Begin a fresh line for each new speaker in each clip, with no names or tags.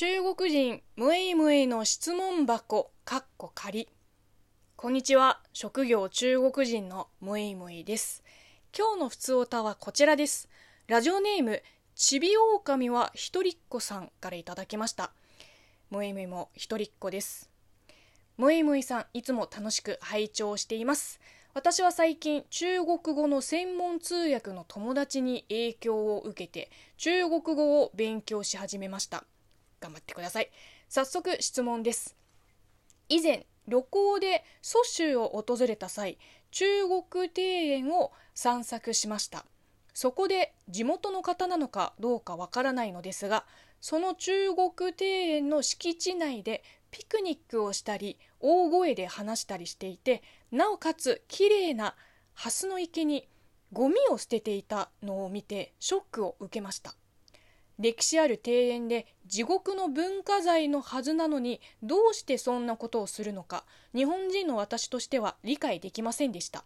中国人ムエイムエイの質問箱かっこ仮こんにちは。職業中国人のムエイムエイです。今日の普通おたはこちらです。ラジオネームちびおおかみは一人っ子さんからいただきました。ムエイムエイも一人っ子です。ムエイムエイさんいつも楽しく拝聴しています。私は最近中国語の専門通訳の友達に影響を受けて中国語を勉強し始めました。頑張ってください。早速質問です。以前旅行で蘇州を訪れた際中国庭園を散策しました。そこで地元の方なのかどうかわからないのですがその中国庭園の敷地内でピクニックをしたり大声で話したりしていてなおかつ綺麗な蓮の池にゴミを捨てていたのを見てショックを受けました。歴史ある庭園で地獄の文化財のはずなのにどうしてそんなことをするのか日本人の私としては理解できませんでした。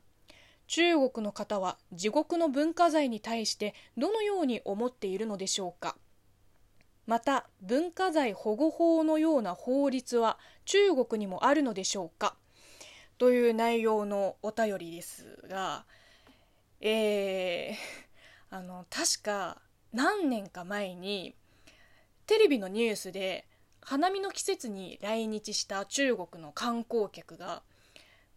中国の方は地獄の文化財に対してどのように思っているのでしょうか。また文化財保護法のような法律は中国にもあるのでしょうか。という内容のお便りですがえー、あの確か何年か前にテレビのニュースで花見の季節に来日した中国の観光客が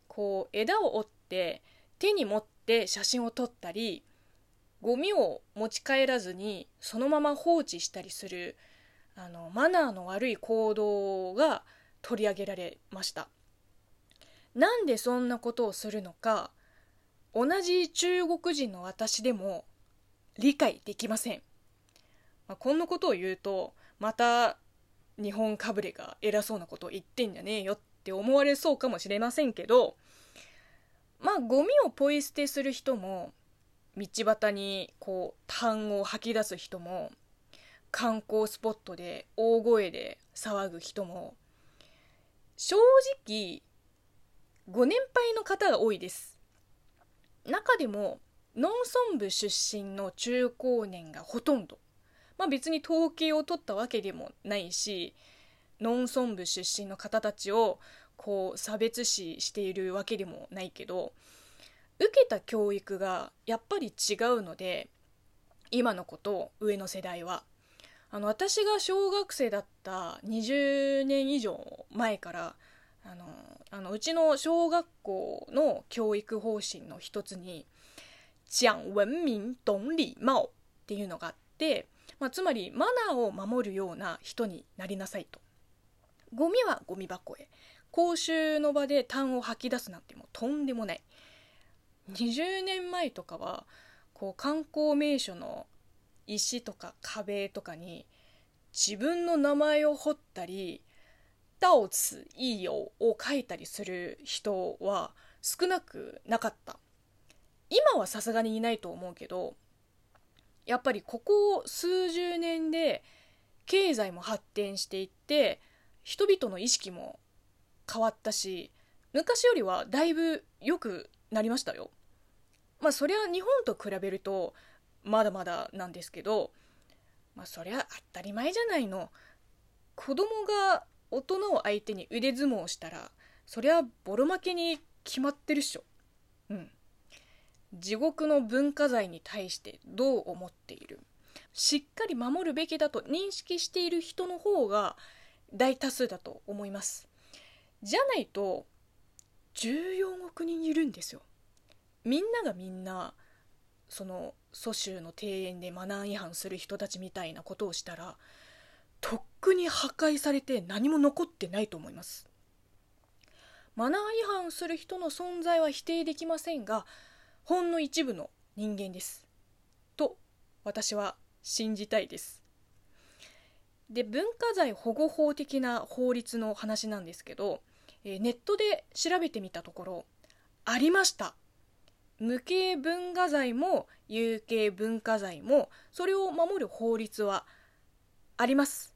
こう枝を折って手に持って写真を撮ったりゴミを持ち帰らずにそのまま放置したりするあのマナーの悪い行動が取り上げられました。なんでそんなことをするのか同じ中国人の私でも理解できません、まあ、こんなことを言うとまた日本かぶれが偉そうなことを言ってんじゃねえよって思われそうかもしれませんけどまあゴミをポイ捨てする人も道端にこう痰を吐き出す人も観光スポットで大声で騒ぐ人も正直ご年配の方が多いです。中でも農村部出身の中高年がほとんど。まあ別に統計を取ったわけでもないし農村部出身の方たちをこう差別視しているわけでもないけど受けた教育がやっぱり違うので今の子と上の世代は。あの私が小学生だった20年以上前からあのあのうちの小学校の教育方針の一つに「講文明懂礼貌」っていうのがあって、まあ、つまりマナーを守るような人になりなさいと。ゴミはゴミ箱へ公衆の場で痰を吐き出すなんてもうとんでもない20年前とかはこう観光名所の石とか壁とかに自分の名前を彫ったり「到此いいよ」を書いたりする人は少なくなかった今はさすがにいないと思うけどやっぱりここ数十年で経済も発展していって人々の意識も変わったし昔よりはだいぶ良くなりましたよ。まあそりゃ日本と比べるとまだまだなんですけどまあそりゃ当たり前じゃないの。子供が大人を相手に腕相撲をしたらそりゃボロ負けに決まってるっしょ。うん。地獄の文化財に対してどう思っている？しっかり守るべきだと認識している人の方が大多数だと思います。じゃないと14億人いるんですよ。みんながみんなその蘇州の庭園でマナー違反する人たちみたいなことをしたらとっくに破壊されて何も残ってないと思います。マナー違反する人の存在は否定できませんがほんの一部の人間です。と私は信じたいです。で文化財保護法的な法律の話なんですけどえネットで調べてみたところありました。無形文化財も有形文化財もそれを守る法律はあります。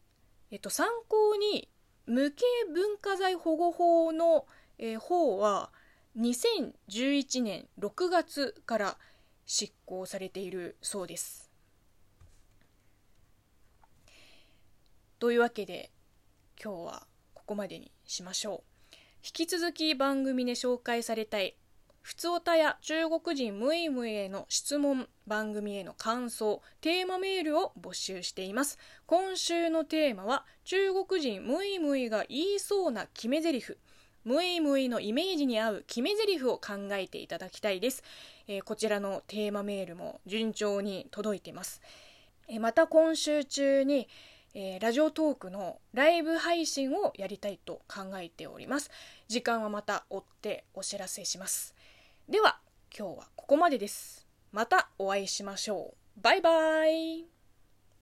えっと、参考に無形文化財保護法の、えー、法は2011年6月から執行されているそうです。というわけで今日はここまでにしましょう。引き続き番組で紹介されたいふつおたや中国人ムイムイへの質問番組への感想テーマメールを募集しています。今週のテーマは中国人ムイムイが言いそうな決め台詞。ムイムイのイメージに合う決め台詞を考えていただきたいです、えー、こちらのテーマメールも順調に届いています、えー、また今週中にえー、ラジオトークのライブ配信をやりたいと考えております。時間はまた追ってお知らせします。では今日はここまでです。またお会いしましょう。バイバイ。